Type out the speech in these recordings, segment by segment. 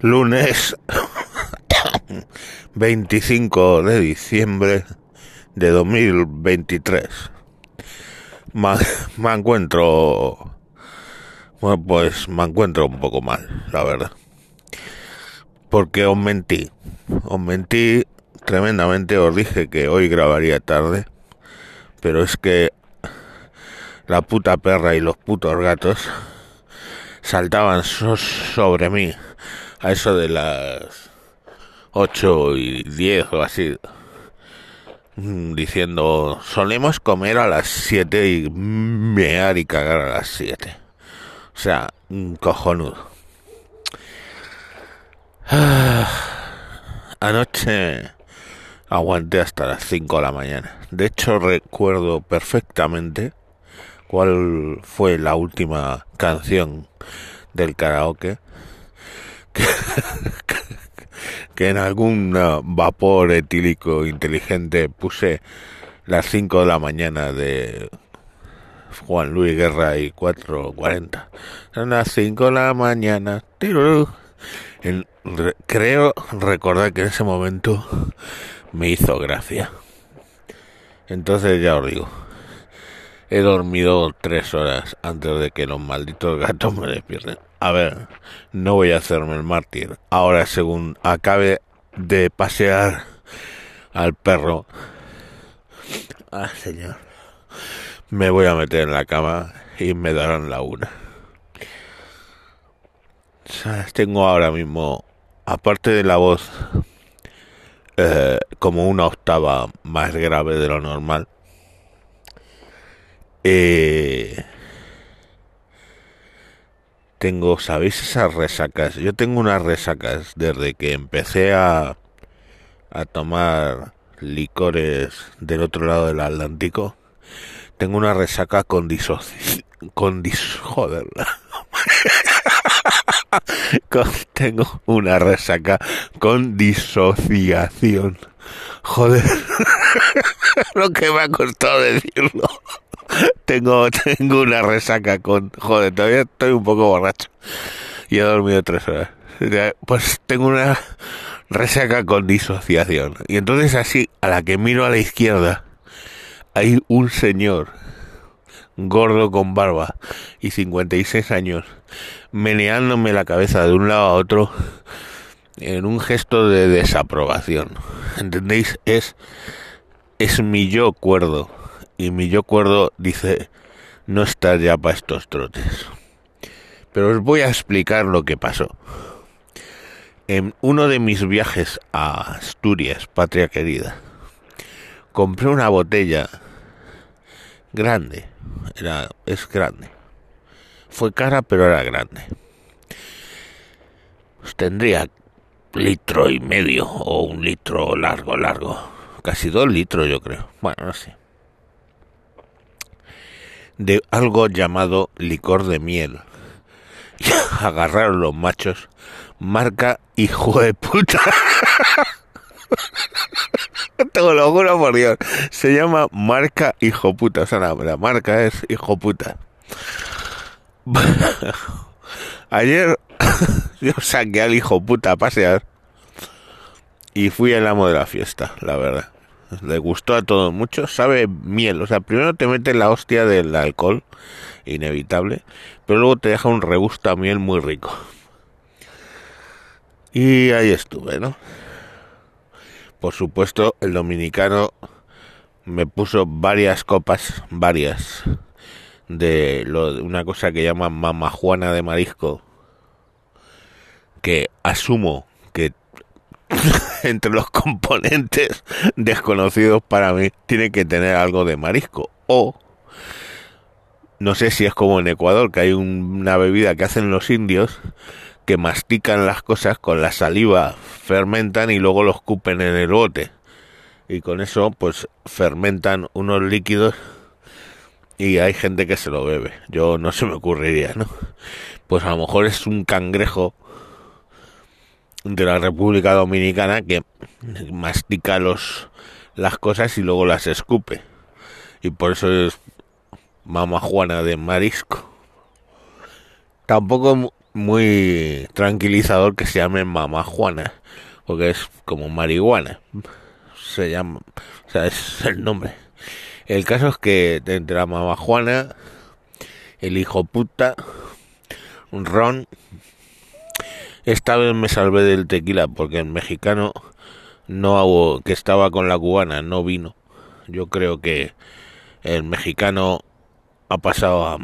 lunes 25 de diciembre de 2023. Me, me encuentro, bueno, pues me encuentro un poco mal, la verdad. Porque os mentí, os mentí tremendamente, os dije que hoy grabaría tarde, pero es que la puta perra y los putos gatos saltaban sobre mí a eso de las 8 y 10 o así, mm, diciendo, solemos comer a las 7 y mear y cagar a las 7. O sea, un cojonudo. anoche aguanté hasta las 5 de la mañana. De hecho, recuerdo perfectamente cuál fue la última canción del karaoke que, en algún vapor etílico inteligente puse las 5 de la mañana de Juan Luis Guerra y 4.40. Son las 5 de la mañana. creo recordar que en ese momento me hizo gracia. Entonces ya os digo. He dormido tres horas antes de que los malditos gatos me despierten. A ver, no voy a hacerme el mártir. Ahora, según acabe de pasear al perro. Ah, señor. Me voy a meter en la cama y me darán la una. Tengo ahora mismo, aparte de la voz, eh, como una octava más grave de lo normal eh, tengo, ¿sabéis esas resacas? Yo tengo unas resacas desde que empecé a, a tomar licores del otro lado del Atlántico. Tengo una resaca con disoci... con dis... joder. tengo una resaca con disociación. Joder. Lo que me ha costado decirlo tengo, tengo una resaca con... Joder, todavía estoy un poco borracho. Y he dormido tres horas. Pues tengo una resaca con disociación. Y entonces así, a la que miro a la izquierda, hay un señor gordo con barba y 56 años, meneándome la cabeza de un lado a otro en un gesto de desaprobación. ¿Entendéis? Es, es mi yo cuerdo y mi yo cuerdo dice no estar ya para estos trotes. Pero os voy a explicar lo que pasó. En uno de mis viajes a Asturias, patria querida, compré una botella grande. Era, es grande. Fue cara, pero era grande. Pues tendría litro y medio o un litro largo, largo. Casi dos litros, yo creo. Bueno, no sé de algo llamado licor de miel. Agarraron los machos, marca hijo de puta. Te lo por Dios. Se llama marca hijo puta. O sea, la, marca es hijo puta. Ayer yo saqué al hijo puta a pasear y fui el amo de la fiesta, la verdad le gustó a todos mucho, sabe miel, o sea, primero te mete la hostia del alcohol, inevitable, pero luego te deja un regusto a miel muy rico. Y ahí estuve, ¿no? Por supuesto, el dominicano me puso varias copas, varias, de, lo, una cosa que llaman mamajuana de marisco, que asumo que entre los componentes desconocidos para mí tiene que tener algo de marisco o no sé si es como en Ecuador que hay una bebida que hacen los indios que mastican las cosas con la saliva, fermentan y luego los cupen en el bote. Y con eso pues fermentan unos líquidos y hay gente que se lo bebe. Yo no se me ocurriría, ¿no? Pues a lo mejor es un cangrejo de la República Dominicana que mastica los las cosas y luego las escupe. Y por eso es Mama Juana de marisco. Tampoco muy tranquilizador que se llame Mamá Juana, porque es como marihuana. Se llama, o sea, es el nombre. El caso es que entre la Mamá Juana, el hijo puta, Ron, esta vez me salvé del tequila porque el mexicano no hago, que estaba con la cubana no vino. Yo creo que el mexicano ha pasado a,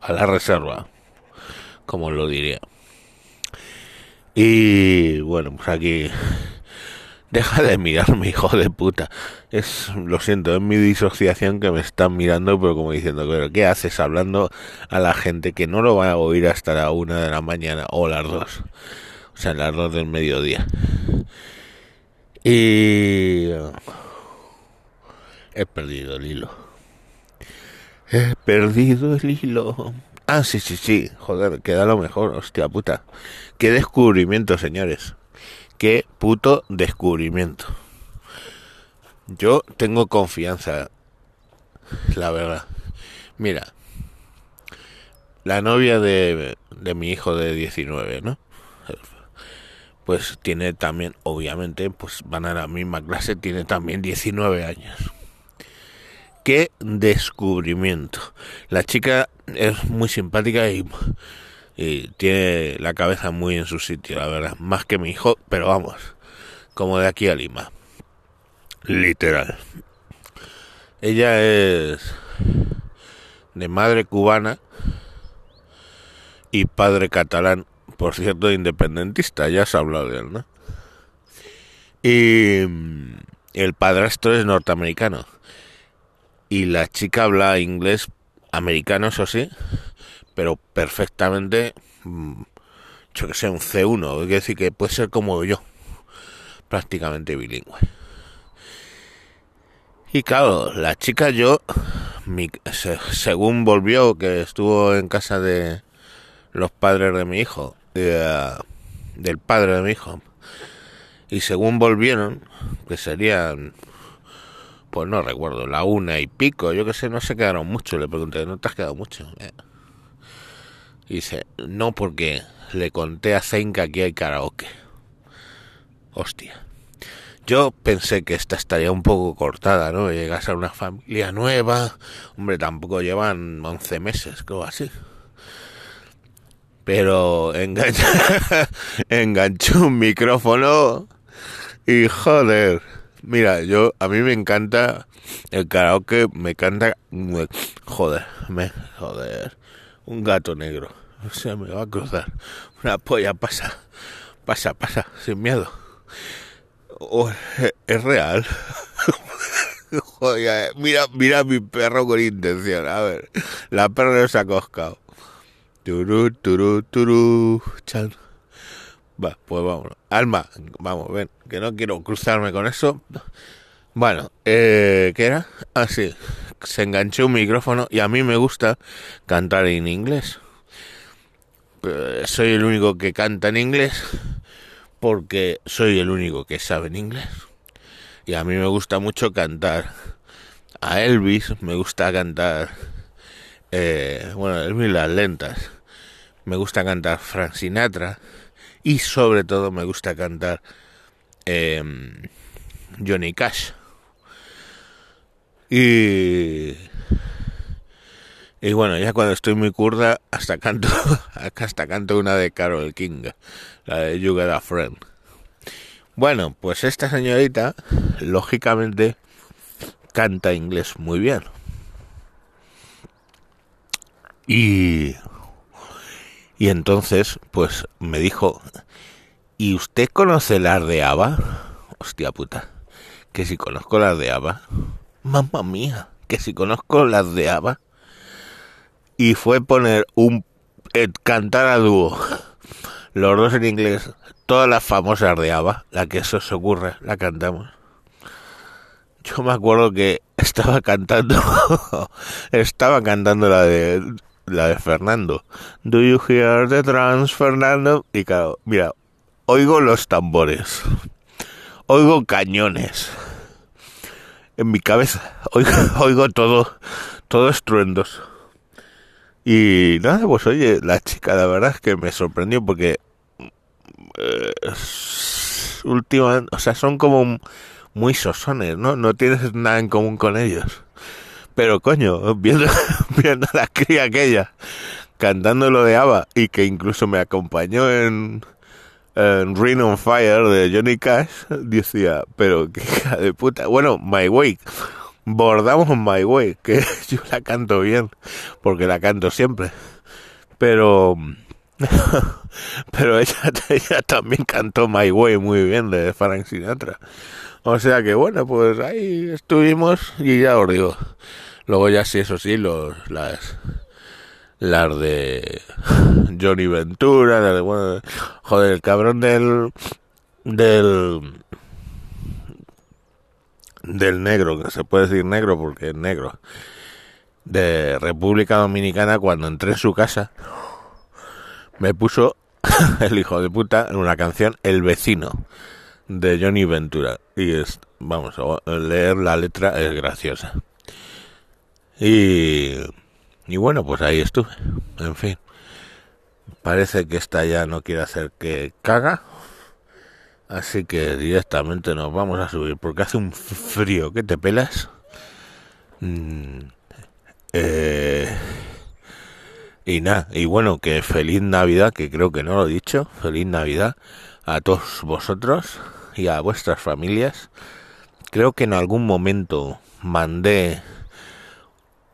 a la reserva, como lo diría. Y bueno, pues aquí deja de mirarme, hijo de puta. Es, lo siento, es mi disociación que me están mirando, pero como diciendo, pero ¿qué haces hablando a la gente que no lo va a oír hasta la una de la mañana o las dos? O sea, las dos del mediodía. Y he perdido el hilo. He perdido el hilo. Ah, sí, sí, sí. Joder, queda lo mejor. Hostia puta. Qué descubrimiento, señores. Qué puto descubrimiento. Yo tengo confianza. La verdad. Mira. La novia de, de mi hijo de 19, ¿no? Pues tiene también, obviamente, pues van a la misma clase, tiene también 19 años qué descubrimiento. La chica es muy simpática y, tiene la cabeza muy en su sitio, la verdad. Más que mi hijo, pero vamos, como de aquí a Lima. Literal. Ella es de madre cubana y padre catalán, por cierto, independentista, ya se ha hablado de él, ¿no? Y el padrastro es norteamericano y la chica habla inglés americano, eso sí, pero perfectamente, mm, yo que sé, un C1, es decir, que puede ser como yo, prácticamente bilingüe. Y claro, la chica yo, según volvió, que estuvo en casa de los padres de mi hijo, del padre de mi hijo, y según volvieron, que serían pues no recuerdo, la una y pico, yo que sé, no se quedaron mucho. Le pregunté, ¿no te has quedado mucho? Eh. dice, no, porque le conté a Zayn que aquí hay karaoke. Hostia. Yo pensé que esta estaría un poco cortada, ¿no? Llegas a una familia nueva. Hombre, tampoco llevan 11 meses, creo así. Pero engancha, enganchó un micrófono y joder Mira, yo a mí me encanta el karaoke, me encanta joder, me joder, un gato negro. O sea, me va a cruzar. Una polla pasa, pasa, pasa, sin miedo. Oh, es, real. Joder, mira, mira mi perro con intención. A ver, la perra se ha coscado. Turu, turu, turu. Chan. Va, pues vamos. Alma, vamos, ven, que no quiero cruzarme con eso. Bueno, eh, ¿qué era? Ah, sí, se enganchó un micrófono y a mí me gusta cantar en inglés. Eh, soy el único que canta en inglés porque soy el único que sabe en inglés. Y a mí me gusta mucho cantar a Elvis, me gusta cantar, eh, bueno, Elvis las lentas, me gusta cantar Frank Sinatra y sobre todo me gusta cantar em, Johnny Cash. Y, y bueno, ya cuando estoy muy curda, hasta canto, hasta canto una de Carol King, la de You Get a Friend. Bueno, pues esta señorita, lógicamente, canta inglés muy bien. Y y entonces, pues me dijo, ¿y usted conoce las de ABBA? Hostia puta, que si conozco las de ABBA. Mamma mía, que si conozco las de ABBA. Y fue poner un... Eh, cantar a dúo, los dos en inglés, todas las famosas de ABBA, la que eso se ocurre, la cantamos. Yo me acuerdo que estaba cantando, estaba cantando la de la de Fernando. Do you hear the drums, Fernando? Y claro, mira, oigo los tambores, oigo cañones en mi cabeza, oigo, oigo todo, todo estruendos. Y nada, pues oye, la chica la verdad es que me sorprendió porque eh, últimamente, o sea, son como muy sosones, ¿no? No tienes nada en común con ellos. Pero coño, viendo, viendo a la cría aquella cantando lo de Ava y que incluso me acompañó en, en Ring on Fire de Johnny Cash, decía, pero qué hija de puta. Bueno, My Way, bordamos My Way, que yo la canto bien, porque la canto siempre. Pero pero ella, también cantó My Way muy bien de Frank Sinatra. O sea que bueno, pues ahí estuvimos y ya os digo. Luego ya sí, eso sí, los, las, las de Johnny Ventura, las de, bueno, joder, el cabrón del, del, del negro, que se puede decir negro porque es negro, de República Dominicana, cuando entré en su casa, me puso el hijo de puta en una canción El vecino de Johnny Ventura. Y es, vamos, a leer la letra es graciosa. Y, y bueno, pues ahí estuve. En fin. Parece que esta ya no quiere hacer que caga. Así que directamente nos vamos a subir. Porque hace un frío que te pelas. Mm, eh, y nada, y bueno, que feliz Navidad, que creo que no lo he dicho. Feliz Navidad a todos vosotros y a vuestras familias. Creo que en algún momento mandé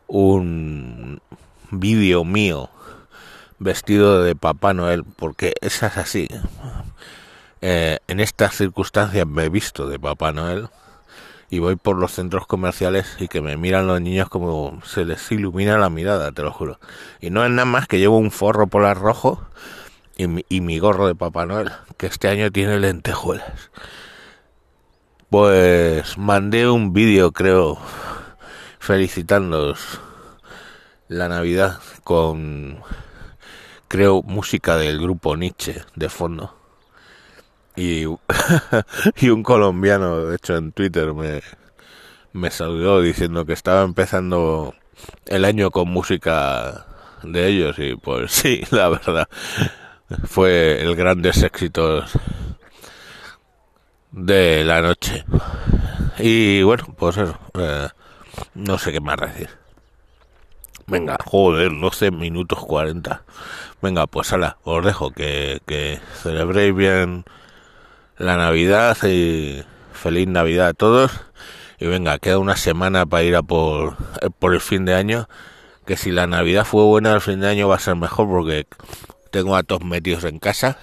un vídeo mío vestido de Papá Noel, porque esa es así. Eh, en estas circunstancias me he visto de Papá Noel y voy por los centros comerciales y que me miran los niños como se les ilumina la mirada, te lo juro. Y no es nada más que llevo un forro polar rojo y mi, y mi gorro de Papá Noel, que este año tiene lentejuelas. Pues mandé un vídeo, creo, felicitándoos la Navidad con, creo, música del grupo Nietzsche de fondo. Y, y un colombiano, de hecho, en Twitter me, me saludó diciendo que estaba empezando el año con música de ellos y pues sí, la verdad, fue el grandes éxitos de la noche. Y bueno, pues eso, eh, no sé qué más decir. Venga, joder, no sé, minutos 40. Venga, pues ala, os dejo que, que celebréis bien la Navidad y feliz Navidad a todos. Y venga, queda una semana para ir a por, eh, por el fin de año. Que si la Navidad fue buena, el fin de año va a ser mejor porque tengo a todos metidos en casa.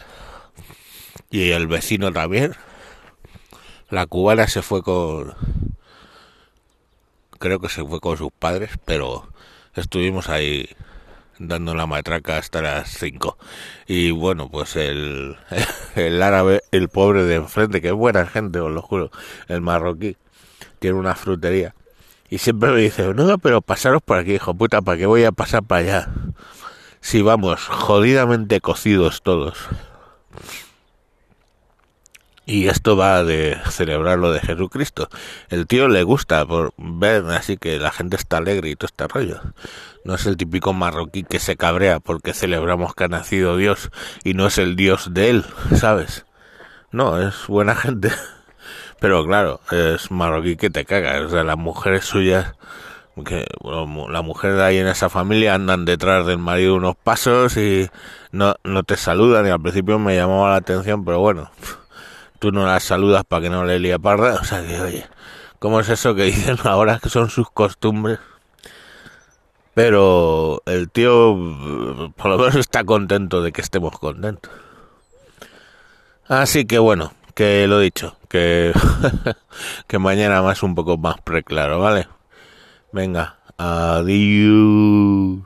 Y el vecino también. La cubana se fue con creo que se fue con sus padres, pero estuvimos ahí dando la matraca hasta las 5. Y bueno, pues el, el árabe, el pobre de enfrente, que es buena gente, os lo juro, el marroquí, tiene una frutería. Y siempre me dice, no, pero pasaros por aquí, hijo puta, ¿para qué voy a pasar para allá? Si vamos, jodidamente cocidos todos. Y esto va de celebrar lo de Jesucristo. El tío le gusta por ver así que la gente está alegre y todo este rollo. No es el típico marroquí que se cabrea porque celebramos que ha nacido Dios y no es el Dios de él, ¿sabes? No, es buena gente. Pero claro, es marroquí que te caga. O sea, las mujeres suyas, que la mujer de ahí en esa familia andan detrás del marido unos pasos y no, no te saludan. Y al principio me llamaba la atención, pero bueno tú no las saludas para que no le lía parda. O sea que, oye, ¿cómo es eso que dicen ahora que son sus costumbres? Pero el tío por lo menos está contento de que estemos contentos. Así que bueno, que lo dicho, que, que mañana más un poco más preclaro, ¿vale? Venga, adiós.